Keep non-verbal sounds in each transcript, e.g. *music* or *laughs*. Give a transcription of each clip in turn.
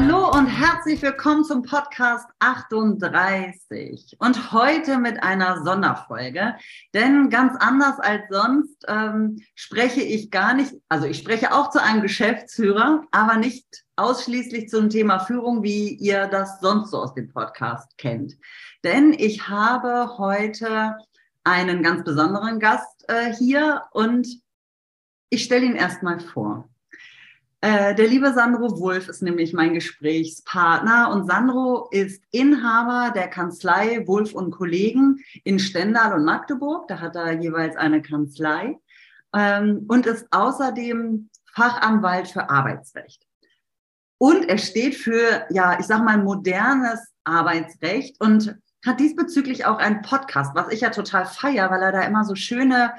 Hallo und herzlich willkommen zum Podcast 38 und heute mit einer Sonderfolge, denn ganz anders als sonst ähm, spreche ich gar nicht, also ich spreche auch zu einem Geschäftsführer, aber nicht ausschließlich zum Thema Führung, wie ihr das sonst so aus dem Podcast kennt. Denn ich habe heute einen ganz besonderen Gast äh, hier und ich stelle ihn erstmal vor. Äh, der liebe Sandro Wulff ist nämlich mein Gesprächspartner und Sandro ist Inhaber der Kanzlei Wulff und Kollegen in Stendal und Magdeburg. Da hat er jeweils eine Kanzlei ähm, und ist außerdem Fachanwalt für Arbeitsrecht. Und er steht für, ja, ich sag mal, modernes Arbeitsrecht und hat diesbezüglich auch einen Podcast, was ich ja total feier, weil er da immer so schöne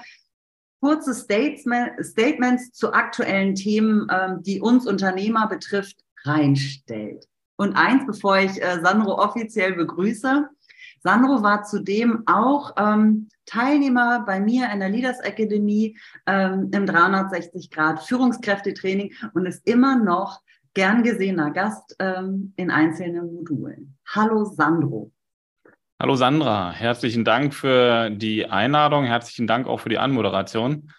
kurze Statements zu aktuellen Themen, ähm, die uns Unternehmer betrifft, reinstellt. Und eins, bevor ich äh, Sandro offiziell begrüße. Sandro war zudem auch ähm, Teilnehmer bei mir in der Leaders Academy ähm, im 360 Grad Führungskräftetraining und ist immer noch gern gesehener Gast ähm, in einzelnen Modulen. Hallo Sandro. Hallo Sandra, herzlichen Dank für die Einladung, herzlichen Dank auch für die Anmoderation.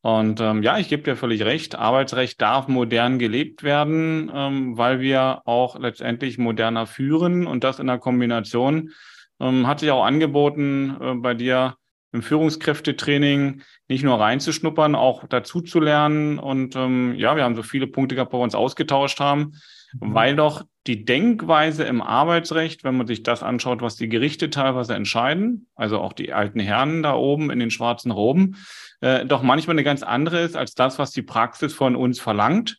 Und ähm, ja, ich gebe dir völlig recht, Arbeitsrecht darf modern gelebt werden, ähm, weil wir auch letztendlich moderner führen und das in der Kombination ähm, hat sich auch angeboten, äh, bei dir im Führungskräftetraining nicht nur reinzuschnuppern, auch dazu zu lernen. Und ähm, ja, wir haben so viele Punkte gehabt, wo wir uns ausgetauscht haben. Mhm. weil doch die Denkweise im Arbeitsrecht, wenn man sich das anschaut, was die Gerichte teilweise entscheiden, also auch die alten Herren da oben in den schwarzen Roben, äh, doch manchmal eine ganz andere ist als das, was die Praxis von uns verlangt.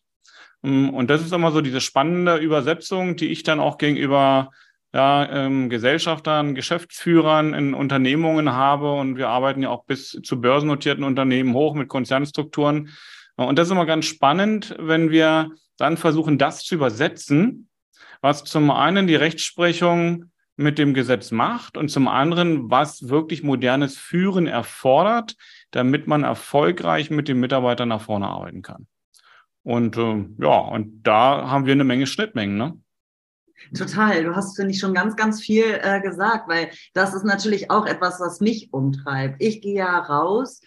Mm, und das ist immer so diese spannende Übersetzung, die ich dann auch gegenüber ja, ähm, Gesellschaftern, Geschäftsführern in Unternehmungen habe. Und wir arbeiten ja auch bis zu börsennotierten Unternehmen hoch mit Konzernstrukturen. Und das ist immer ganz spannend, wenn wir dann versuchen, das zu übersetzen, was zum einen die Rechtsprechung mit dem Gesetz macht und zum anderen, was wirklich modernes Führen erfordert, damit man erfolgreich mit den Mitarbeitern nach vorne arbeiten kann. Und äh, ja, und da haben wir eine Menge Schnittmengen, ne? Total. Du hast, finde ich, schon ganz, ganz viel äh, gesagt, weil das ist natürlich auch etwas, was mich umtreibt. Ich gehe ja raus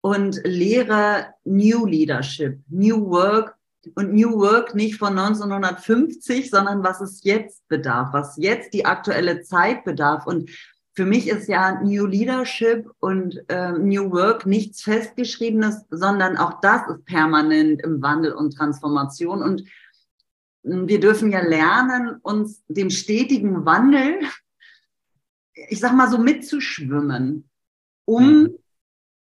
und lehre New Leadership, New Work und New Work nicht von 1950, sondern was es jetzt bedarf, was jetzt die aktuelle Zeit bedarf. Und für mich ist ja New Leadership und äh, New Work nichts Festgeschriebenes, sondern auch das ist permanent im Wandel und Transformation. Und hm, wir dürfen ja lernen, uns dem stetigen Wandel, ich sag mal so mitzuschwimmen, um mhm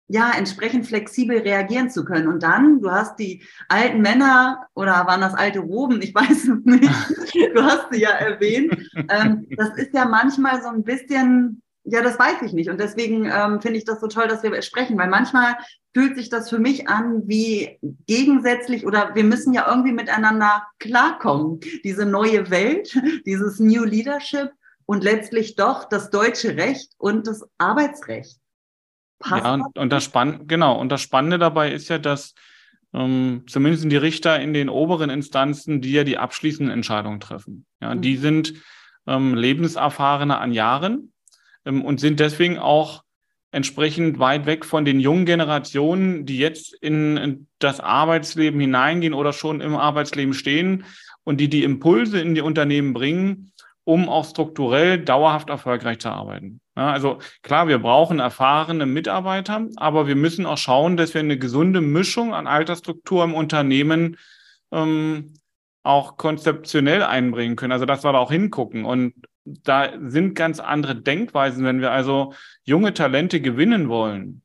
ja, entsprechend flexibel reagieren zu können. Und dann, du hast die alten Männer oder waren das alte Roben, ich weiß es nicht, *laughs* du hast sie ja erwähnt. Ähm, das ist ja manchmal so ein bisschen, ja, das weiß ich nicht. Und deswegen ähm, finde ich das so toll, dass wir sprechen, weil manchmal fühlt sich das für mich an wie gegensätzlich oder wir müssen ja irgendwie miteinander klarkommen. Diese neue Welt, *laughs* dieses New Leadership und letztlich doch das deutsche Recht und das Arbeitsrecht. Passt ja, und, und das Spannende, genau, und das Spannende dabei ist ja, dass ähm, zumindest die Richter in den oberen Instanzen, die ja die abschließenden Entscheidungen treffen. Ja, mhm. die sind ähm, lebenserfahrener an Jahren ähm, und sind deswegen auch entsprechend weit weg von den jungen Generationen, die jetzt in, in das Arbeitsleben hineingehen oder schon im Arbeitsleben stehen und die die Impulse in die Unternehmen bringen, um auch strukturell dauerhaft erfolgreich zu arbeiten. Ja, also klar, wir brauchen erfahrene Mitarbeiter, aber wir müssen auch schauen, dass wir eine gesunde Mischung an Altersstruktur im Unternehmen ähm, auch konzeptionell einbringen können. Also dass wir da auch hingucken. Und da sind ganz andere Denkweisen, wenn wir also junge Talente gewinnen wollen.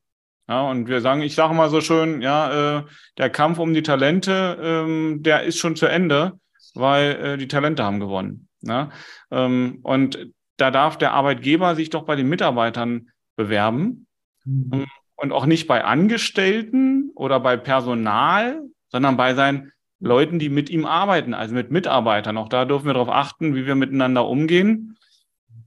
Ja, und wir sagen, ich sage mal so schön, ja, äh, der Kampf um die Talente, ähm, der ist schon zu Ende, weil äh, die Talente haben gewonnen. Ne? Ähm, und da darf der Arbeitgeber sich doch bei den Mitarbeitern bewerben mhm. Ähm, und auch nicht bei Angestellten oder bei Personal, sondern bei seinen Leuten, die mit ihm arbeiten, also mit Mitarbeitern. Auch da dürfen wir darauf achten, wie wir miteinander umgehen.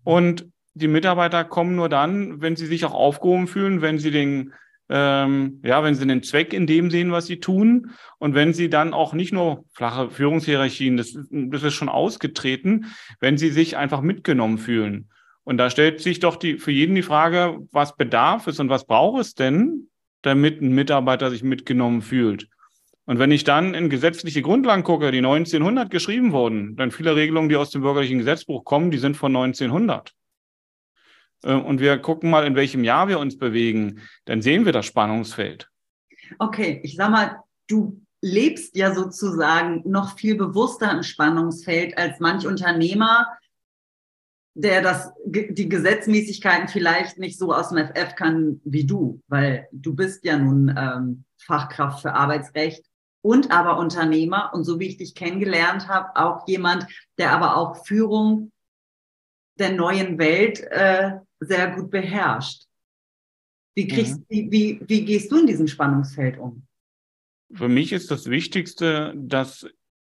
Und die Mitarbeiter kommen nur dann, wenn sie sich auch aufgehoben fühlen, wenn sie den ähm, ja, wenn sie einen Zweck in dem sehen, was sie tun und wenn sie dann auch nicht nur flache Führungshierarchien, das, das ist schon ausgetreten, wenn sie sich einfach mitgenommen fühlen. Und da stellt sich doch die, für jeden die Frage, was bedarf es und was braucht es denn, damit ein Mitarbeiter sich mitgenommen fühlt? Und wenn ich dann in gesetzliche Grundlagen gucke, die 1900 geschrieben wurden, dann viele Regelungen, die aus dem bürgerlichen Gesetzbuch kommen, die sind von 1900. Äh, und wir gucken mal, in welchem Jahr wir uns bewegen, dann sehen wir das Spannungsfeld. Okay, ich sag mal, du lebst ja sozusagen noch viel bewusster im Spannungsfeld als manch Unternehmer, der das, die Gesetzmäßigkeiten vielleicht nicht so aus dem FF kann wie du, weil du bist ja nun ähm, Fachkraft für Arbeitsrecht und aber Unternehmer und so wie ich dich kennengelernt habe, auch jemand, der aber auch Führung der neuen Welt äh, sehr gut beherrscht. Wie, kriegst, mhm. wie, wie, wie gehst du in diesem Spannungsfeld um? Für mich ist das Wichtigste, dass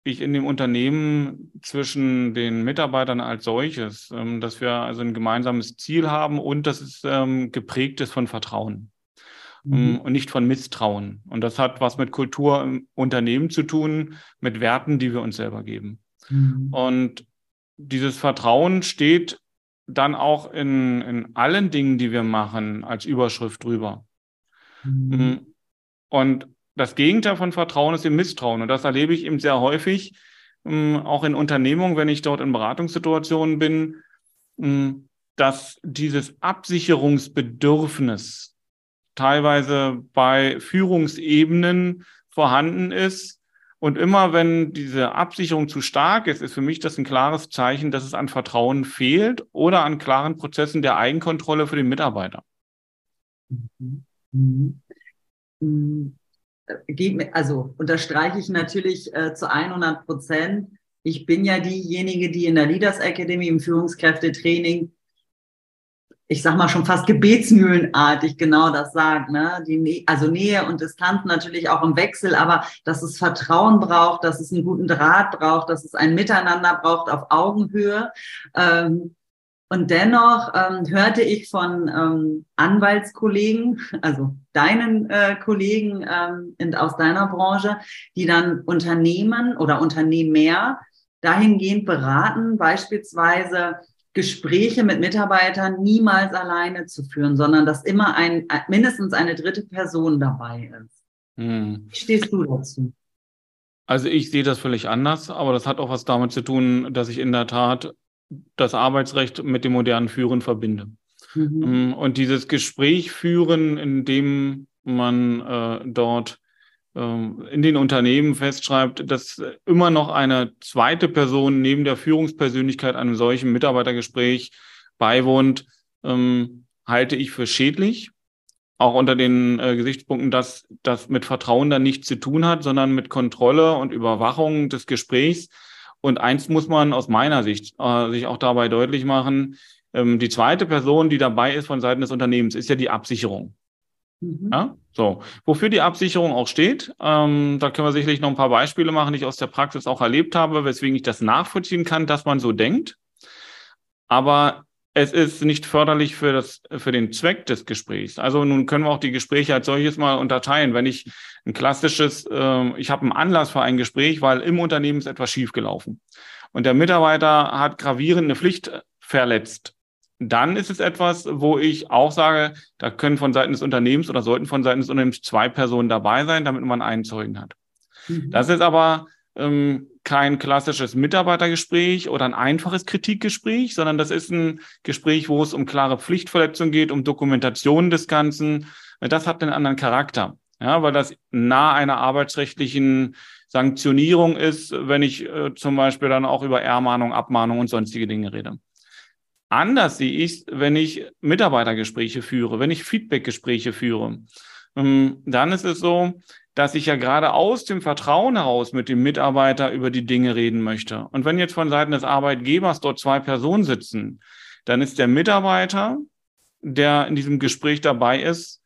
ich in dem Unternehmen zwischen den Mitarbeitern als solches, ähm, dass wir also ein gemeinsames Ziel haben und dass es ähm, geprägt ist von Vertrauen ähm, mhm. und nicht von Misstrauen. Und das hat was mit Kultur im Unternehmen zu tun, mit Werten, die wir uns selber geben. Mhm. Und dieses Vertrauen steht dann auch in, in allen Dingen, die wir machen, als Überschrift drüber. Mhm. Und das Gegenteil von Vertrauen ist im Misstrauen. Und das erlebe ich eben sehr häufig, ähm, auch in Unternehmungen, wenn ich dort in Beratungssituationen bin, ähm, dass dieses Absicherungsbedürfnis teilweise bei Führungsebenen vorhanden ist. Und immer wenn diese Absicherung zu stark ist, ist für mich das ein klares Zeichen, dass es an Vertrauen fehlt oder an klaren Prozessen der Eigenkontrolle für den Mitarbeiter. Mhm. Mhm. also unterstreiche ich natürlich äh, zu 100 Prozent. Ich bin ja diejenige, die in der Leaders Academy im Führungskräftetraining, ich sag mal schon fast gebetsmühlenartig genau das sagt, ne? Die, also Nähe und Distanz natürlich auch im Wechsel, aber dass es Vertrauen braucht, dass es einen guten Draht braucht, dass es ein Miteinander braucht auf Augenhöhe. Ähm, und dennoch ähm, hörte ich von ähm, Anwaltskollegen, also deinen äh, Kollegen ähm, in, aus deiner Branche, die dann Unternehmen oder Unternehmer dahingehend beraten, beispielsweise Gespräche mit Mitarbeitern niemals alleine zu führen, sondern dass immer ein, mindestens eine dritte Person dabei ist. Hm. Wie stehst du dazu? Also ich sehe das völlig anders, aber das hat auch was damit zu tun, dass ich in der Tat das Arbeitsrecht mit dem modernen Führen verbinde. Mhm. Ähm, und dieses Gespräch führen, in dem man äh, dort in den Unternehmen festschreibt, dass immer noch eine zweite Person neben der Führungspersönlichkeit einem solchen Mitarbeitergespräch beiwohnt, ähm, halte ich für schädlich. Auch unter den äh, Gesichtspunkten, dass das mit Vertrauen dann nichts zu tun hat, sondern mit Kontrolle und Überwachung des Gesprächs und eins muss man aus meiner Sicht äh, sich auch dabei deutlich machen. Ähm, die zweite Person, die dabei ist von Seiten des Unternehmens, ist ja die Absicherung. Mhm. Ja, so. Wofür die Absicherung auch steht, ähm, da können wir sicherlich noch ein paar Beispiele machen, die ich aus der Praxis auch erlebt habe, weswegen ich das nachvollziehen kann, dass man so denkt. Aber es ist nicht förderlich für, das, für den Zweck des Gesprächs. Also nun können wir auch die Gespräche als solches mal unterteilen. Wenn ich ein klassisches, äh, ich habe einen Anlass für ein Gespräch, weil im Unternehmen ist etwas schiefgelaufen und der Mitarbeiter hat gravierend eine Pflicht verletzt, dann ist es etwas, wo ich auch sage, da können von Seiten des Unternehmens oder sollten von Seiten des Unternehmens zwei Personen dabei sein, damit man einen Zeugen hat. Mhm. Das ist aber ähm, kein klassisches Mitarbeitergespräch oder ein einfaches Kritikgespräch, sondern das ist ein Gespräch, wo es um klare Pflichtverletzung geht, um Dokumentation des Ganzen. Das hat einen anderen Charakter, ja, weil das nah einer arbeitsrechtlichen Sanktionierung ist, wenn ich äh, zum Beispiel dann auch über Ermahnung, Abmahnung und sonstige Dinge rede. Anders sehe ich, wenn ich Mitarbeitergespräche führe, wenn ich Feedbackgespräche führe. Ähm, dann ist es so, dass ich ja gerade aus dem Vertrauen heraus mit dem Mitarbeiter über die Dinge reden möchte. Und wenn jetzt von Seiten des Arbeitgebers dort zwei Personen sitzen, dann ist der Mitarbeiter, der in diesem Gespräch dabei ist,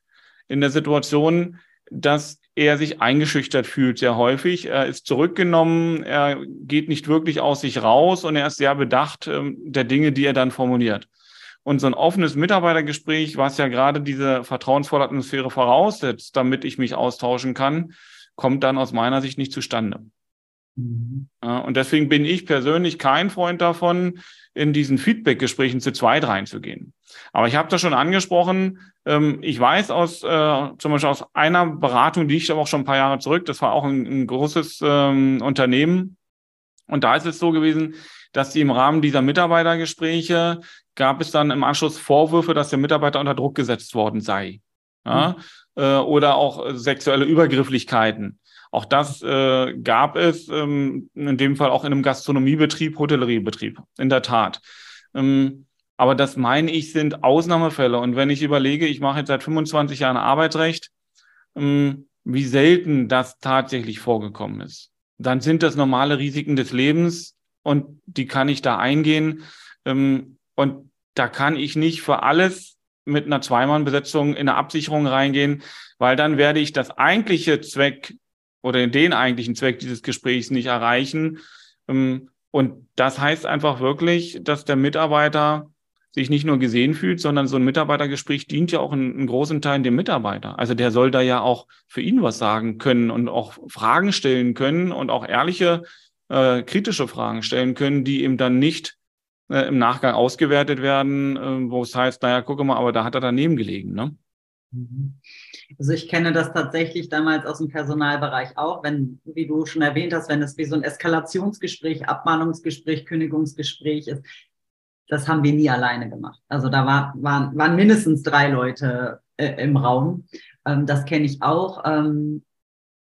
in der Situation, dass er sich eingeschüchtert fühlt sehr häufig. Er ist zurückgenommen, er geht nicht wirklich aus sich raus und er ist sehr bedacht ähm, der Dinge, die er dann formuliert. Und so ein offenes Mitarbeitergespräch, was ja gerade diese vertrauensvolle Atmosphäre voraussetzt, damit ich mich austauschen kann, kommt dann aus meiner Sicht nicht zustande. Mhm. Und deswegen bin ich persönlich kein Freund davon, in diesen Feedback-Gesprächen zu zweit reinzugehen. Aber ich habe das schon angesprochen. Ähm, ich weiß aus äh, zum Beispiel aus einer Beratung, die ich aber auch schon ein paar Jahre zurück, das war auch ein, ein großes ähm, Unternehmen. Und da ist es so gewesen, dass die im Rahmen dieser Mitarbeitergespräche gab es dann im Anschluss Vorwürfe, dass der Mitarbeiter unter Druck gesetzt worden sei. Ja? Mhm. Äh, oder auch sexuelle Übergrifflichkeiten. Auch das äh, gab es ähm, in dem Fall auch in einem Gastronomiebetrieb, Hotelleriebetrieb, in der Tat. Ähm, aber das meine ich sind Ausnahmefälle. Und wenn ich überlege, ich mache jetzt seit 25 Jahren Arbeitsrecht, ähm, wie selten das tatsächlich vorgekommen ist, dann sind das normale Risiken des Lebens und die kann ich da eingehen. Ähm, und da kann ich nicht für alles mit einer Zweimannbesetzung in eine Absicherung reingehen, weil dann werde ich das eigentliche Zweck oder den eigentlichen Zweck dieses Gesprächs nicht erreichen. Ähm, und das heißt einfach wirklich, dass der Mitarbeiter sich nicht nur gesehen fühlt, sondern so ein Mitarbeitergespräch dient ja auch in, in großen Teilen dem Mitarbeiter. Also der soll da ja auch für ihn was sagen können und auch Fragen stellen können und auch ehrliche, äh, kritische Fragen stellen können, die ihm dann nicht äh, im Nachgang ausgewertet werden, äh, wo es heißt, naja, gucke mal, aber da hat er daneben gelegen. Ne? Mhm. Also ich kenne das tatsächlich damals aus dem Personalbereich auch, wenn, wie du schon erwähnt hast, wenn es wie so ein Eskalationsgespräch, Abmahnungsgespräch, Kündigungsgespräch ist, das haben wir nie alleine gemacht. Also da war, waren, waren mindestens drei Leute äh, im Raum. Ähm, das kenne ich auch. Ähm,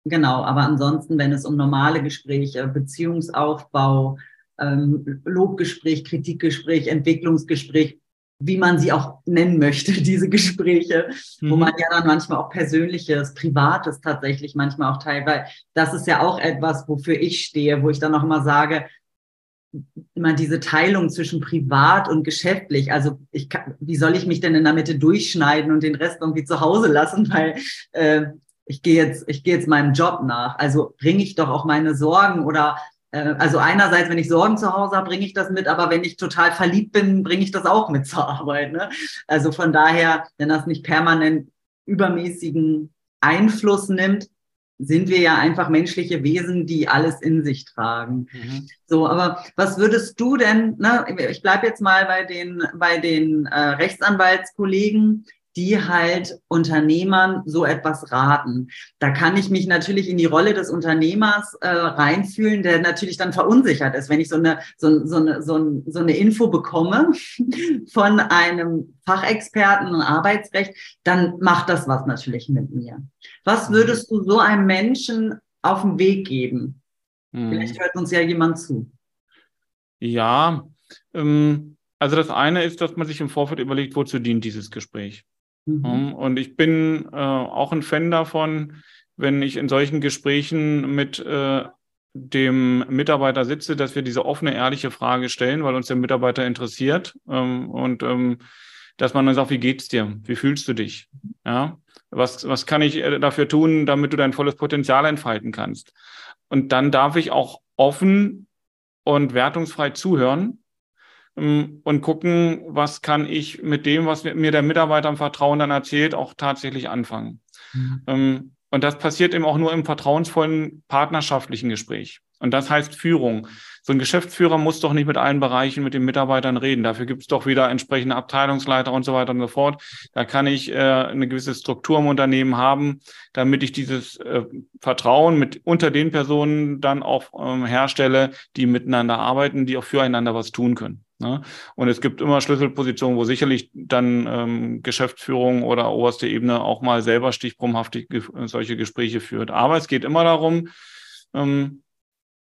genau, aber ansonsten, wenn es um normale Gespräche, Beziehungsaufbau, ähm, Lobgespräch, Kritikgespräch, Entwicklungsgespräch, wie man sie auch nennen möchte, *laughs* diese Gespräche, mhm. wo man ja dann manchmal auch Persönliches, Privates tatsächlich manchmal auch teilt, weil das ist ja auch etwas, wofür ich stehe, wo ich dann auch immer sage, immer diese Teilung zwischen privat und geschäftlich. Also ich kann, wie soll ich mich denn in der Mitte durchschneiden und den Rest irgendwie zu Hause lassen, *laughs* weil äh, ich gehe jetzt, ich gehe jetzt meinem Job nach. Also bringe ich doch auch meine Sorgen oder also einerseits, wenn ich Sorgen zu Hause habe, bringe ich das mit, aber wenn ich total verliebt bin, bringe ich das auch mit *laughs* zur Arbeit. Ne? Also von daher, wenn das nicht permanent übermäßigen Einfluss nimmt, sind wir ja einfach menschliche Wesen, die alles in sich tragen. Mhm. So, aber was würdest du denn, ne, ich bleibe jetzt mal bei den, bei den äh, Rechtsanwaltskollegen, die halt Unternehmern so etwas raten. Da kann ich mich natürlich in die Rolle des Unternehmers äh, reinfühlen, der natürlich dann verunsichert ist, wenn ich so eine, so, so, eine, so, ein, so eine Info bekomme *laughs* von einem Fachexperten und Arbeitsrecht, dann macht das was natürlich mit mir. Was mhm. würdest du so einem Menschen auf den Weg geben? Mhm. Vielleicht hört uns ja jemand zu. Ja, ähm, also das eine ist, dass man sich im Vorfeld überlegt, wozu dient dieses Gespräch. Mhm. Und ich bin äh, auch ein Fan davon, wenn ich in solchen Gesprächen mit äh, dem Mitarbeiter sitze, dass wir diese offene, ehrliche Frage stellen, weil uns der Mitarbeiter interessiert. Ähm, und ähm, dass man dann sagt, wie geht's dir? Wie fühlst du dich? Ja, was, was kann ich äh, dafür tun, damit du dein volles Potenzial entfalten kannst? Und dann darf ich auch offen und wertungsfrei zuhören ähm, und gucken, was kann ich mit dem, was mir der Mitarbeiter im Vertrauen dann erzählt, auch tatsächlich anfangen. Mhm. Ähm, und das passiert eben auch nur im vertrauensvollen partnerschaftlichen Gespräch. Und das heißt Führung. So ein Geschäftsführer muss doch nicht mit allen Bereichen mit den Mitarbeitern reden. Dafür gibt es doch wieder entsprechende Abteilungsleiter und so weiter und so fort. Da kann ich äh, eine gewisse Struktur im Unternehmen haben, damit ich dieses äh, Vertrauen mit unter den Personen dann auch ähm, herstelle, die miteinander arbeiten, die auch füreinander was tun können. Ne? Und es gibt immer Schlüsselpositionen, wo sicherlich dann ähm, Geschäftsführung oder oberste Ebene auch mal selber stichprobenhaftig solche Gespräche führt. Aber es geht immer darum, ähm,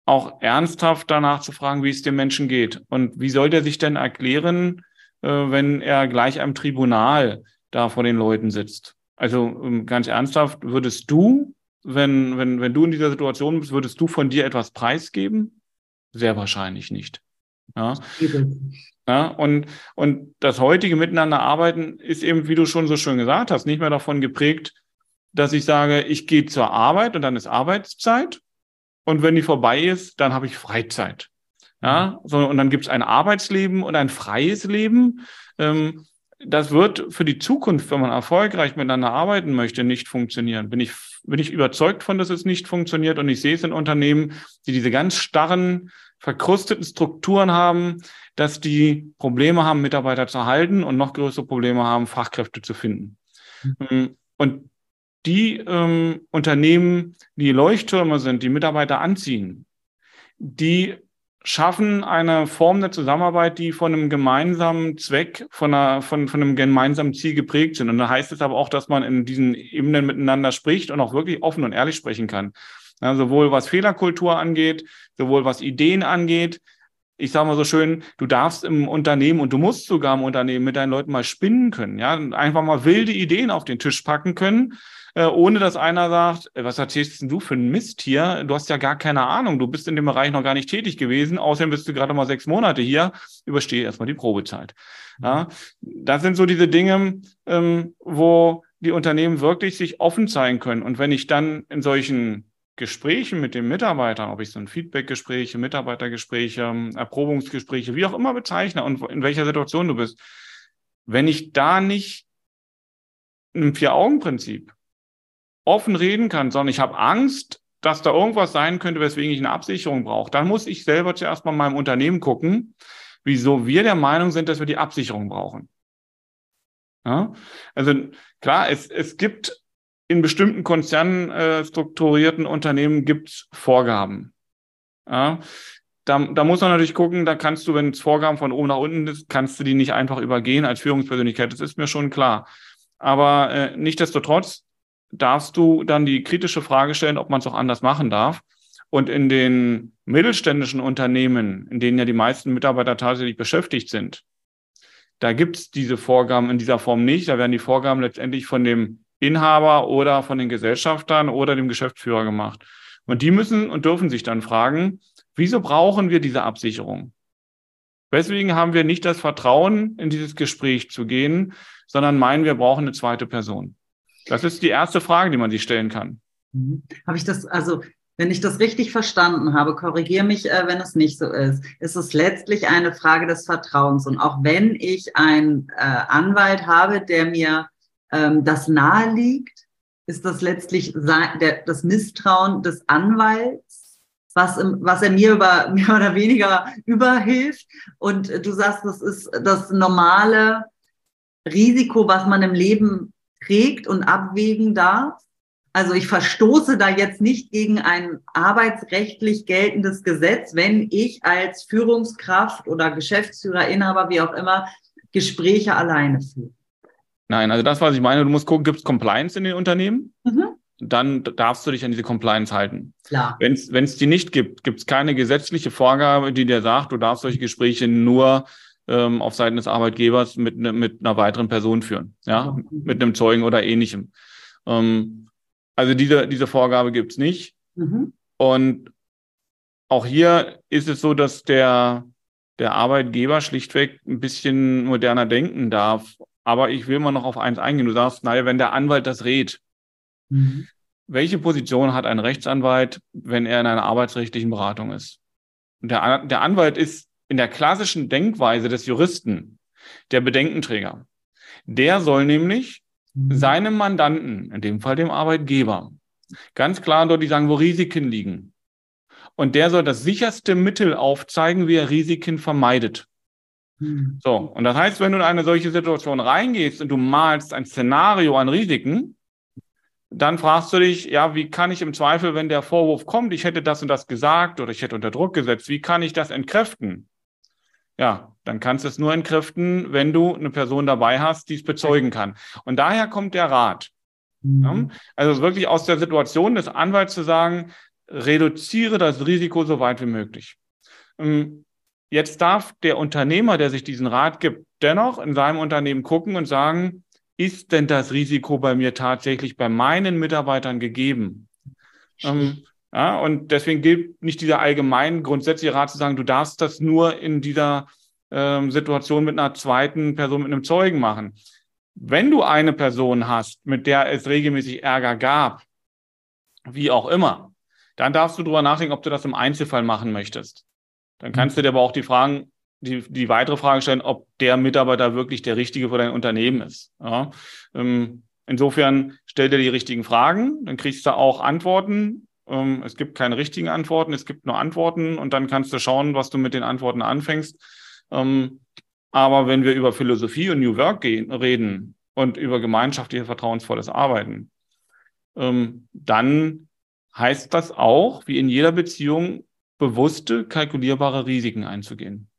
auch ernsthaft danach zu fragen, wie es dem Menschen geht. Und wie soll der sich denn erklären, äh, wenn er gleich am Tribunal da vor den Leuten sitzt? Also ähm, ganz ernsthaft, würdest du, wenn, wenn, wenn du in dieser Situation bist, würdest du von dir etwas preisgeben? Sehr wahrscheinlich nicht. Ja. Ja, und, und das heutige Miteinander arbeiten ist eben, wie du schon so schön gesagt hast, nicht mehr davon geprägt, dass ich sage, ich gehe zur Arbeit und dann ist Arbeitszeit. Und wenn die vorbei ist, dann habe ich Freizeit. Ja, so, und dann gibt es ein Arbeitsleben und ein freies Leben. ähm, das wird für die Zukunft, wenn man erfolgreich miteinander arbeiten möchte, nicht funktionieren. Bin ich, bin ich überzeugt von, dass es nicht funktioniert und ich sehe es in Unternehmen, die diese ganz starren, verkrusteten Strukturen haben, dass die Probleme haben, Mitarbeiter zu halten und noch größere Probleme haben, Fachkräfte zu finden. Mhm. Und die ähm, Unternehmen, die Leuchttürme sind, die Mitarbeiter anziehen, die schaffen eine Form der Zusammenarbeit, die von einem gemeinsamen Zweck, von, einer, von, von einem gemeinsamen Ziel geprägt sind. Und da heißt es aber auch, dass man in diesen Ebenen miteinander spricht und auch wirklich offen und ehrlich sprechen kann. Ja, sowohl was Fehlerkultur angeht, sowohl was Ideen angeht. Ich sage mal so schön, du darfst im Unternehmen und du musst sogar im Unternehmen mit deinen Leuten mal spinnen können, ja, einfach mal wilde Ideen auf den Tisch packen können äh, ohne dass einer sagt, äh, was erzählst du für ein Mist hier? Du hast ja gar keine Ahnung, du bist in dem Bereich noch gar nicht tätig gewesen, außerdem bist du gerade mal sechs Monate hier, überstehe erstmal die Probezeit. Ja, das sind so diese Dinge, ähm, wo die Unternehmen wirklich sich offen zeigen können. Und wenn ich dann in solchen Gesprächen mit den Mitarbeitern, ob ich so ein Feedbackgespräche, Mitarbeitergespräche, Erprobungsgespräche, wie auch immer bezeichne und in welcher Situation du bist, wenn ich da nicht im Vier-Augen-Prinzip offen reden kann, sondern ich habe Angst, dass da irgendwas sein könnte, weswegen ich eine Absicherung brauche, dann muss ich selber zuerst mal in meinem Unternehmen gucken, wieso wir der Meinung sind, dass wir die Absicherung brauchen. Ja? Also klar, es, es gibt in bestimmten konzernstrukturierten äh, Unternehmen gibt Vorgaben. Ja? Da, da muss man natürlich gucken, da kannst du, wenn es Vorgaben von oben nach unten ist, kannst du die nicht einfach übergehen als Führungspersönlichkeit. Das ist mir schon klar. Aber äh, nichtdestotrotz darfst du dann die kritische Frage stellen, ob man es auch anders machen darf. Und in den mittelständischen Unternehmen, in denen ja die meisten Mitarbeiter tatsächlich beschäftigt sind, da gibt es diese Vorgaben in dieser Form nicht. Da werden die Vorgaben letztendlich von dem Inhaber oder von den Gesellschaftern oder dem Geschäftsführer gemacht. Und die müssen und dürfen sich dann fragen, wieso brauchen wir diese Absicherung? Weswegen haben wir nicht das Vertrauen, in dieses Gespräch zu gehen, sondern meinen, wir brauchen eine zweite Person? Das ist die erste Frage, die man sich stellen kann. Mhm. Habe ich das, also wenn ich das richtig verstanden habe, korrigiere mich, äh, wenn es nicht so ist, ist es letztlich eine Frage des Vertrauens. Und auch wenn ich einen äh, Anwalt habe, der mir ähm, das nahe liegt, ist das letztlich der, das Misstrauen des Anwalts, was, im, was er mir über *laughs* mehr oder weniger überhilft. Und du sagst, das ist das normale Risiko, was man im Leben trägt und abwägen darf. Also ich verstoße da jetzt nicht gegen ein arbeitsrechtlich geltendes Gesetz, wenn ich als Führungskraft oder Geschäftsführer, Inhaber, wie auch immer, Gespräche alleine führe. Nein, also das, was ich meine, du musst gucken, gibt es Compliance in den Unternehmen? Mhm. Dann darfst du dich an diese Compliance halten. Klar. Wenn es die nicht gibt, gibt es keine gesetzliche Vorgabe, die dir sagt, du darfst solche Gespräche nur ähm, auf Seiten des Arbeitgebers mit, ne, mit einer weiteren Person führen, ja, mit einem Zeugen oder ähnlichem. Ähm, also diese, diese Vorgabe gibt's nicht. Mhm. Und auch hier ist es so, dass der, der Arbeitgeber schlichtweg ein bisschen moderner denken darf. Aber ich will mal noch auf eins eingehen. Du sagst, naja, wenn der Anwalt das rät, mhm. welche Position hat ein Rechtsanwalt, wenn er in einer arbeitsrechtlichen Beratung ist? Der, der Anwalt ist in der klassischen Denkweise des Juristen der Bedenkenträger. Der soll nämlich mhm. seinem Mandanten, in dem Fall dem Arbeitgeber, ganz klar die sagen, wo Risiken liegen. Und der soll das sicherste Mittel aufzeigen, wie er Risiken vermeidet. Mhm. So, und das heißt, wenn du in eine solche Situation reingehst und du malst ein Szenario an Risiken, dann fragst du dich, ja, wie kann ich im Zweifel, wenn der Vorwurf kommt, ich hätte das und das gesagt oder ich hätte unter Druck gesetzt, wie kann ich das entkräften? Ja, dann kannst du es nur entkräften, wenn du eine Person dabei hast, die es bezeugen kann. Und daher kommt der Rat. Mhm. Also wirklich aus der Situation des Anwalts zu sagen, reduziere das Risiko so weit wie möglich. Ähm, jetzt darf der Unternehmer, der sich diesen Rat gibt, dennoch in seinem Unternehmen gucken und sagen, ist denn das Risiko bei mir tatsächlich bei meinen Mitarbeitern gegeben? Ähm, ja, und deswegen gilt nicht dieser allgemein grundsätzliche Rat zu sagen, du darfst das nur in dieser ähm, Situation mit einer zweiten Person, mit einem Zeugen machen. Wenn du eine Person hast, mit der es regelmäßig Ärger gab, wie auch immer, dann darfst du darüber nachdenken, ob du das im Einzelfall machen möchtest. Dann kannst du dir aber auch die Fragen die, die weitere Frage stellen, ob der Mitarbeiter wirklich der Richtige für dein Unternehmen ist. Ja, ähm, insofern stell dir die richtigen Fragen, dann kriegst du auch Antworten. Ähm, es gibt keine richtigen Antworten, es gibt nur Antworten und dann kannst du schauen, was du mit den Antworten anfängst. Ähm, aber wenn wir über Philosophie und New Work gehen, reden und über gemeinschaftliches, vertrauensvolles Arbeiten, ähm, dann heißt das auch, wie in jeder Beziehung, bewusste, kalkulierbare Risiken einzugehen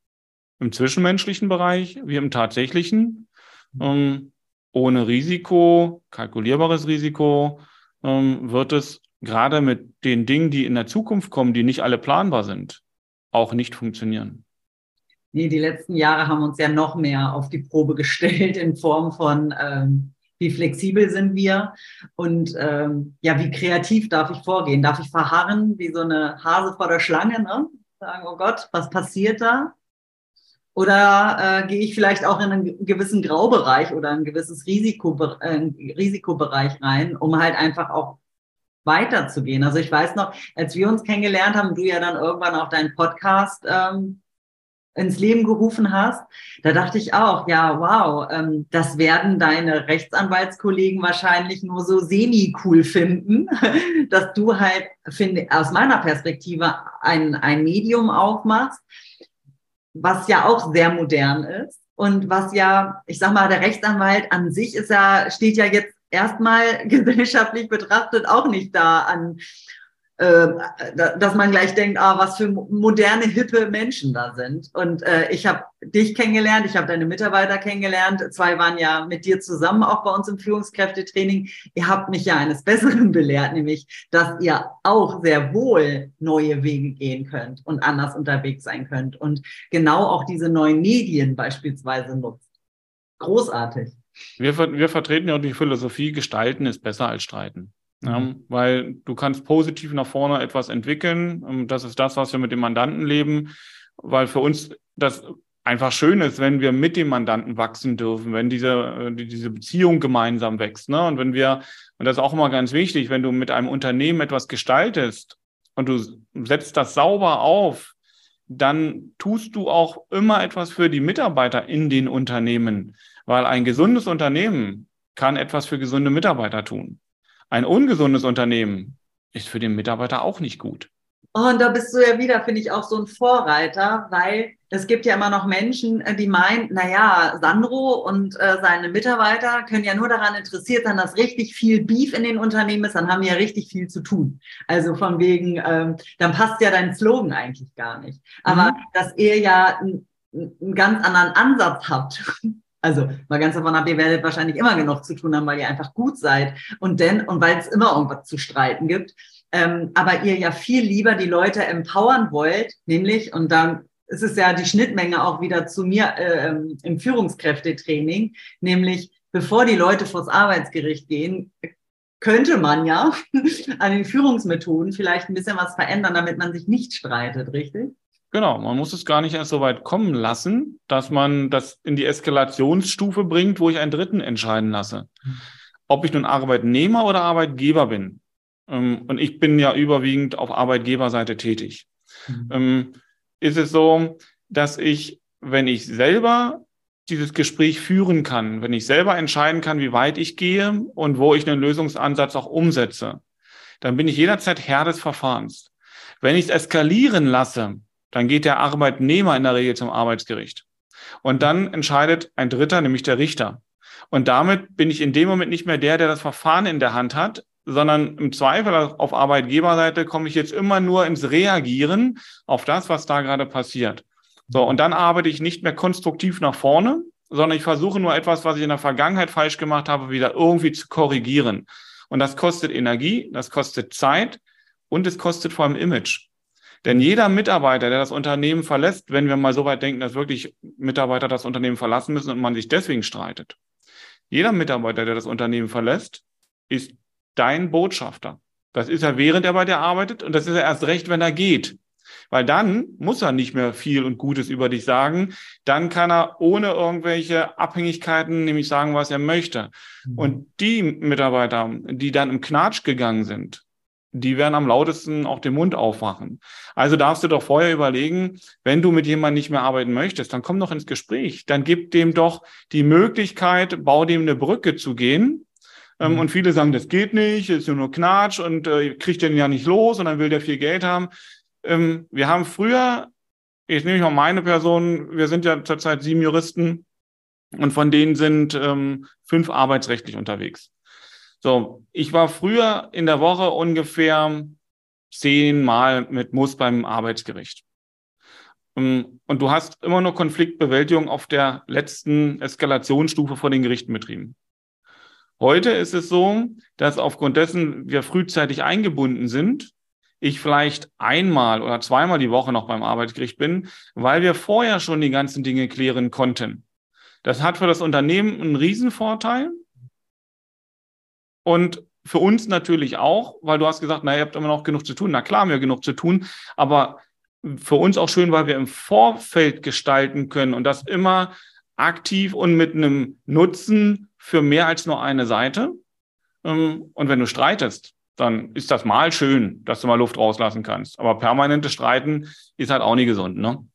im zwischenmenschlichen Bereich wie im tatsächlichen. Ähm, ohne Risiko, kalkulierbares Risiko, ähm, wird es gerade mit den Dingen, die in der Zukunft kommen, die nicht alle planbar sind, auch nicht funktionieren. Nee, die letzten Jahre haben uns ja noch mehr auf die Probe gestellt in Form von, ähm, wie flexibel sind wir und ähm, ja, wie kreativ darf ich vorgehen? Darf ich verharren wie so eine Hase vor der Schlange? Ne? Sagen, oh Gott, was passiert da? Oder äh, gehe ich vielleicht auch in einen gewissen Graubereich oder ein gewisses Risiko, äh, Risikobereich rein, um halt einfach auch weiterzugehen? Also ich weiß noch, als wir uns kennengelernt haben, du ja dann irgendwann auch deinen Podcast ähm, ins Leben gerufen hast, da dachte ich auch, ja, wow, ähm, das werden deine Rechtsanwaltskollegen wahrscheinlich nur so semi-cool finden, *laughs* dass du halt, finde, aus meiner Perspektive ein, ein Medium aufmachst, was ja auch sehr modern ist und was ja, ich sag mal, der Rechtsanwalt an sich ist ja, steht ja jetzt erstmal *laughs* gesellschaftlich betrachtet auch nicht da an dass man gleich denkt, ah, was für moderne, hippe Menschen da sind. Und äh, ich habe dich kennengelernt, ich habe deine Mitarbeiter kennengelernt. Zwei waren ja mit dir zusammen auch bei uns im Führungskräftetraining. Ihr habt mich ja eines Besseren *laughs* belehrt, nämlich, dass ihr auch sehr wohl neue Wege gehen könnt und anders unterwegs sein könnt und genau auch diese neuen Medien beispielsweise nutzt. Großartig. Wir, wir vertreten ja die Philosophie, gestalten ist besser als streiten. Ja, mhm. weil du kannst positiv nach vorne etwas entwickeln. Ähm, das ist das, was wir mit dem Mandanten leben, weil für uns das einfach schön ist, wenn wir mit dem Mandanten wachsen dürfen, wenn diese, äh, diese Beziehung gemeinsam wächst. Ne? Und wenn wir, und das ist auch immer ganz wichtig, wenn du mit einem Unternehmen etwas gestaltest und du setzt das sauber auf, dann tust du auch immer etwas für die Mitarbeiter in den Unternehmen, weil ein gesundes Unternehmen kann etwas für gesunde Mitarbeiter tun. Ein ungesundes Unternehmen ist für den Mitarbeiter auch nicht gut. Oh, und da bist du ja wieder, finde ich, auch so ein Vorreiter, weil es gibt ja immer noch Menschen, äh, die meinen, naja, Sandro und äh, seine Mitarbeiter können ja nur daran interessiert sein, dass richtig viel Beef in den Unternehmen ist, dann haben die ja richtig viel zu tun. Also von wegen, ähm, dann passt ja dein Slogan eigentlich gar nicht. Aber mhm. dass ihr ja einen ganz anderen Ansatz habt, *laughs* also mal ganz davon ab, ihr werdet wahrscheinlich immer genug zu tun haben, weil ihr einfach gut seid und denn und weil es immer irgendwas zu streiten gibt. Ähm, aber ihr ja viel lieber die Leute empowern wollt, nämlich und dann ist es ja die Schnittmenge auch wieder zu mir äh, im Führungskräftetraining, nämlich bevor die Leute vors Arbeitsgericht gehen, könnte man ja *laughs* an den Führungsmethoden vielleicht ein bisschen was verändern, damit man sich nicht streitet, richtig? Genau, man muss es gar nicht erst so weit kommen lassen, dass man das in die Eskalationsstufe bringt, wo ich einen Dritten entscheiden lasse. Ob ich nun Arbeitnehmer oder Arbeitgeber bin. Ähm, und ich bin ja überwiegend auf Arbeitgeberseite tätig. Mhm. Ist es so, dass ich, wenn ich selber dieses Gespräch führen kann, wenn ich selber entscheiden kann, wie weit ich gehe und wo ich einen Lösungsansatz auch umsetze, dann bin ich jederzeit Herr des Verfahrens. Wenn ich es eskalieren lasse, dann geht der Arbeitnehmer in der Regel zum Arbeitsgericht. Und dann entscheidet ein Dritter, nämlich der Richter. Und damit bin ich in dem Moment nicht mehr der, der das Verfahren in der Hand hat, sondern im Zweifel auf Arbeitgeberseite komme ich jetzt immer nur ins Reagieren auf das, was da gerade passiert. So, und dann arbeite ich nicht mehr konstruktiv nach vorne, sondern ich versuche nur etwas, was ich in der Vergangenheit falsch gemacht habe, wieder irgendwie zu korrigieren. Und das kostet Energie, das kostet Zeit und es kostet vor allem Image. Denn jeder Mitarbeiter, der das Unternehmen verlässt, wenn wir mal so weit denken, dass wirklich Mitarbeiter das Unternehmen verlassen müssen und man sich deswegen streitet, jeder Mitarbeiter, der das Unternehmen verlässt, ist dein Botschafter. Das ist er, während er bei dir arbeitet und das ist er erst recht, wenn er geht. Weil dann muss er nicht mehr viel und Gutes über dich sagen. Dann kann er ohne irgendwelche Abhängigkeiten nämlich sagen, was er möchte. Mhm. Und die Mitarbeiter, die dann im Knatsch gegangen sind, die werden am lautesten auch den Mund aufmachen. Also darfst du doch vorher überlegen, wenn du mit jemandem nicht mehr arbeiten möchtest, dann komm doch ins Gespräch. Dann gib dem doch die Möglichkeit, bau dem eine Brücke zu gehen. Ähm, mhm. Und viele sagen, das geht nicht, ist nur Knatsch und äh, kriegt den ja nicht los und dann will der viel Geld haben. Ähm, wir haben früher, jetzt nehme ich mal meine Person, wir sind ja zurzeit sieben Juristen und von denen sind ähm, fünf arbeitsrechtlich unterwegs. So, ich war früher in der Woche ungefähr zehnmal mit Muss beim Arbeitsgericht. Ähm, und du hast immer nur Konfliktbewältigung auf der letzten Eskalationsstufe vor den Gerichten betrieben. Heute ist es so, dass aufgrund dessen wir frühzeitig eingebunden sind, ich vielleicht einmal oder zweimal die Woche noch beim Arbeitsgericht bin, weil wir vorher schon die ganzen Dinge klären konnten. Das hat für das Unternehmen einen Riesenvorteil, und für uns natürlich auch, weil du hast gesagt, na, ihr habt immer noch genug zu tun. Na klar, haben wir genug zu tun, aber für uns auch schön, weil wir im Vorfeld gestalten können und das immer aktiv und mit einem Nutzen für mehr als nur eine Seite. Ähm, und wenn du streitest, dann ist das mal schön, dass du mal Luft rauslassen kannst. Aber permanentes Streiten ist halt auch nie gesund, ne?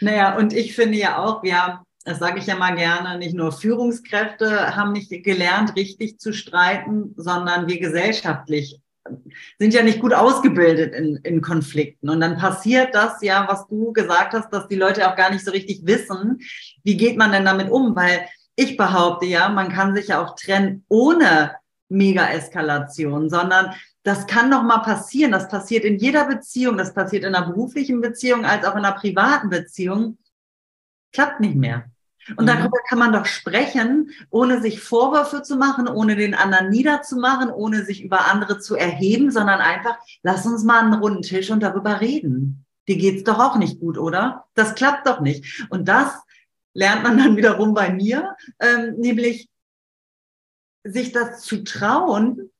Naja, und ich finde ja auch, wir das sage ich ja mal gerne, nicht nur Führungskräfte haben nicht gelernt, richtig zu streiten, sondern wir gesellschaftlich sind ja nicht gut ausgebildet in, in Konflikten. Und dann passiert das ja, was du gesagt hast, dass die Leute auch gar nicht so richtig wissen, wie geht man denn damit um? Weil ich behaupte ja, man kann sich ja auch trennen ohne Mega-Eskalation, sondern das kann noch mal passieren. Das passiert in jeder Beziehung. Das passiert in einer beruflichen Beziehung als auch in einer privaten Beziehung. Klappt nicht mehr. Und mhm. darüber kann man doch sprechen, ohne sich Vorwürfe zu machen, ohne den anderen niederzumachen, ohne sich über andere zu erheben, sondern einfach, lass uns mal einen runden Tisch und darüber reden. Dir geht's doch auch nicht gut, oder? Das klappt doch nicht. Und das lernt man dann wiederum bei mir, ähm, nämlich sich das zu trauen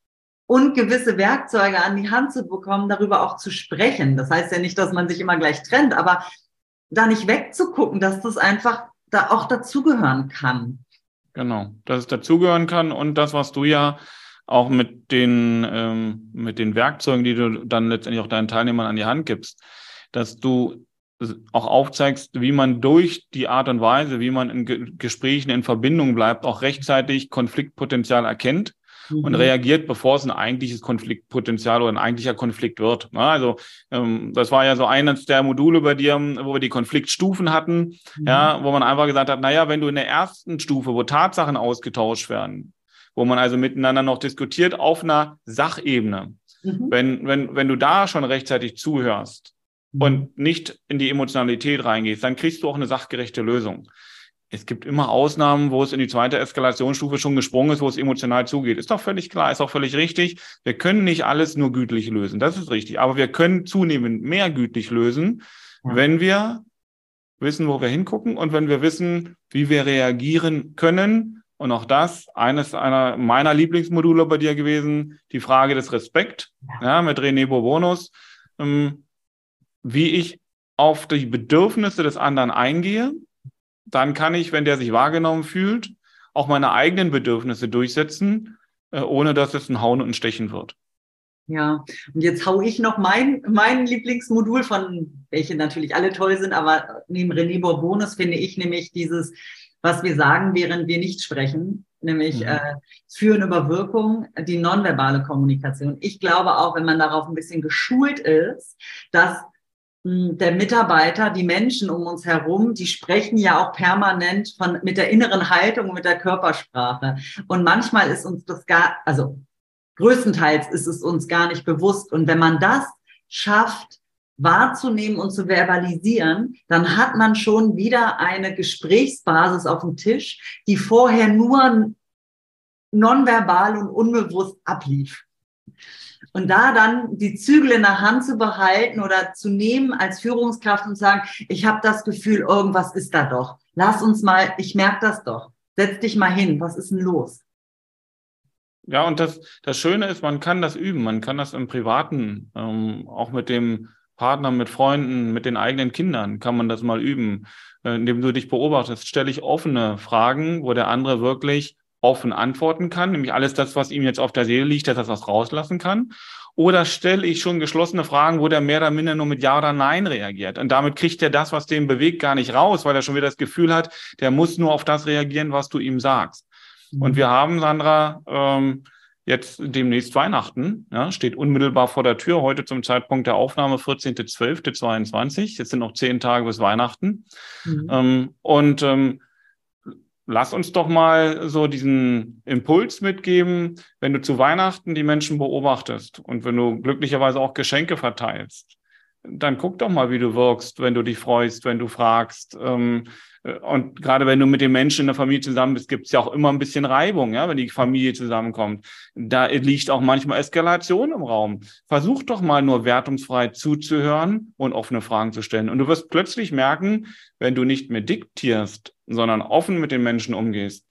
und gewisse Werkzeuge an die Hand zu bekommen, darüber auch zu sprechen. Das heißt ja nicht, dass man sich immer gleich trennt, aber da nicht wegzugucken, dass das einfach da auch dazugehören kann. Genau, dass es dazugehören kann und das, was du ja auch mit den, ähm, mit den Werkzeugen, die du dann letztendlich auch deinen Teilnehmern an die Hand gibst, dass du auch aufzeigst, wie man durch die Art und Weise, wie man in Ge Gesprächen in Verbindung bleibt, auch rechtzeitig Konfliktpotenzial erkennt mhm. und reagiert, bevor es ein eigentliches Konfliktpotenzial oder ein eigentlicher Konflikt wird. Also ähm, das war ja so eines der Module bei dir, wo wir die Konfliktstufen hatten, mhm. ja, wo man einfach gesagt hat, naja, wenn du in der ersten Stufe, wo Tatsachen ausgetauscht werden, wo man also miteinander noch diskutiert auf einer Sachebene, mhm. wenn, wenn, wenn du da schon rechtzeitig zuhörst, mhm. und nicht in die Emotionalität reingehst, dann kriegst du auch eine sachgerechte Lösung es gibt immer Ausnahmen, wo es in die zweite Eskalationsstufe schon gesprungen ist, wo es emotional zugeht. Ist doch völlig klar, ist auch völlig richtig. Wir können nicht alles nur gütlich lösen. Das ist richtig. Aber wir können zunehmend mehr gütlich lösen, ja. wenn wir wissen, wo wir hingucken und wenn wir wissen, wie wir reagieren können. Und auch das, eines einer meiner Lieblingsmodule bei dir gewesen, die Frage des Respekt, ja, mit René Bourbonus, ähm, wie ich auf die Bedürfnisse des anderen eingehe dann kann ich, wenn der sich wahrgenommen fühlt, auch meine eigenen Bedürfnisse durchsetzen, äh, ohne dass es ein Hauen und ein Stechen wird. Ja, und jetzt hau ich noch mein, mein Lieblingsmodul von, welche natürlich alle toll sind, aber neben René Bourbonus finde ich nämlich dieses, was wir sagen, während wir nicht sprechen, nämlich mhm. äh, Führen über Wirkung, die nonverbale Kommunikation. Ich glaube auch, wenn man darauf ein bisschen geschult ist, dass der Mitarbeiter, die Menschen um uns herum, die sprechen ja auch permanent von, mit der inneren Haltung, mit der Körpersprache. Und manchmal ist uns das gar, also größtenteils ist es uns gar nicht bewusst. Und wenn man das schafft, wahrzunehmen und zu verbalisieren, dann hat man schon wieder eine Gesprächsbasis auf dem Tisch, die vorher nur nonverbal und unbewusst ablief. Und da dann die Zügel in der Hand zu behalten oder zu nehmen als Führungskraft und sagen, ich habe das Gefühl, irgendwas ist da doch. Lass uns mal, ich merke das doch. Setz dich mal hin, was ist denn los? Ja, und das, das Schöne ist, man kann das üben, man kann das im Privaten, ähm, auch mit dem Partner, mit Freunden, mit den eigenen Kindern kann man das mal üben, äh, indem du dich beobachtest. Stelle ich offene Fragen, wo der andere wirklich offen antworten kann, nämlich alles das, was ihm jetzt auf der Seele liegt, dass er das rauslassen kann. Oder stelle ich schon geschlossene Fragen, wo der mehr oder minder nur mit Ja oder Nein reagiert? Und damit kriegt er das, was den bewegt, gar nicht raus, weil er schon wieder das Gefühl hat, der muss nur auf das reagieren, was du ihm sagst. Mhm. Und wir haben, Sandra, ähm, jetzt demnächst Weihnachten, ja, steht unmittelbar vor der Tür, heute zum Zeitpunkt der Aufnahme 14.12.22. Jetzt sind noch zehn Tage bis Weihnachten. Mhm. Ähm, und ähm, lass uns doch mal so diesen Impuls mitgeben, wenn du zu Weihnachten die Menschen beobachtest und wenn du glücklicherweise auch Geschenke verteilst, dann guck doch mal, wie du wirkst, wenn du dich freust, wenn du fragst. Ähm, und gerade wenn du mit den Menschen in der Familie zusammen bist, gibt es ja auch immer ein bisschen Reibung, ja, wenn die Familie zusammenkommt. Da liegt auch manchmal Eskalation im Raum. Versuch doch mal nur wertungsfrei zuzuhören und offene Fragen zu stellen. Und du wirst plötzlich merken, wenn du nicht mehr diktierst, sondern offen mit den Menschen umgehst,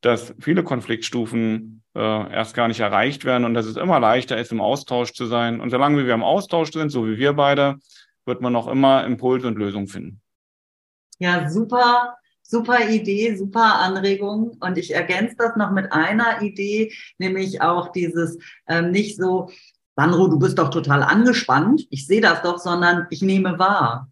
dass viele Konfliktstufen äh, erst gar nicht erreicht werden und dass es immer leichter ist, im Austausch zu sein. Und solange wir im Austausch sind, so wie wir beide, wird man noch immer Impulse und Lösungen finden. Ja, super, super Idee, super Anregung. Und ich ergänze das noch mit einer Idee, nämlich auch dieses ähm, nicht so, Sandro, du bist doch total angespannt. Ich sehe das doch, sondern ich nehme wahr.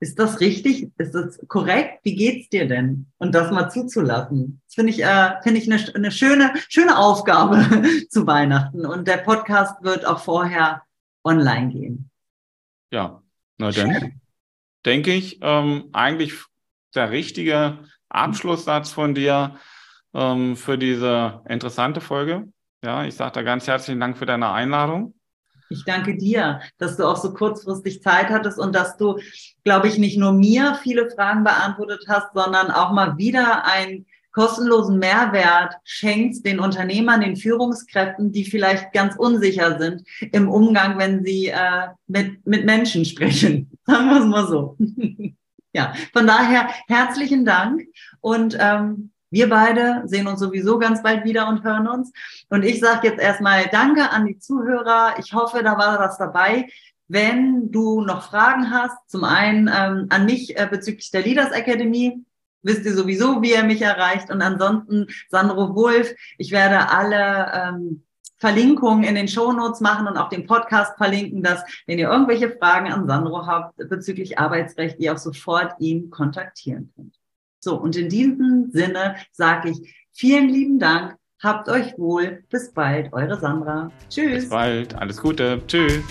Ist das richtig? Ist das korrekt? Wie geht's dir denn? Und das mal zuzulassen. Das finde ich, äh, finde ich eine, eine schöne, schöne Aufgabe *laughs* zu Weihnachten. Und der Podcast wird auch vorher online gehen. Ja, na dann denke ich, ähm, eigentlich der richtige Abschlusssatz von dir ähm, für diese interessante Folge. Ja, ich sage da ganz herzlichen Dank für deine Einladung. Ich danke dir, dass du auch so kurzfristig Zeit hattest und dass du, glaube ich, nicht nur mir viele Fragen beantwortet hast, sondern auch mal wieder einen kostenlosen Mehrwert schenkst den Unternehmern, den Führungskräften, die vielleicht ganz unsicher sind im Umgang, wenn sie äh, mit, mit Menschen sprechen. *laughs* Sagen wir es mal so. *laughs* ja, von daher herzlichen Dank und ähm, wir beide sehen uns sowieso ganz bald wieder und hören uns. Und ich sage jetzt erstmal Danke an die Zuhörer. Ich hoffe, da war was dabei. Wenn du noch Fragen hast, zum einen ähm, an mich äh, bezüglich der Leaders Academy, wisst ihr sowieso, wie ihr mich erreicht. Und ansonsten Sandro Wolf, ich werde alle ähm, Verlinkungen in den Shownotes machen und auch den Podcast verlinken, dass wenn ihr irgendwelche Fragen an Sandro habt bezüglich Arbeitsrecht, ihr auch sofort ihn kontaktieren könnt. So, und in diesem Sinne sage ich vielen lieben Dank, habt euch wohl, bis bald, eure Sandra. Tschüss. Bis bald, alles Gute, tschüss.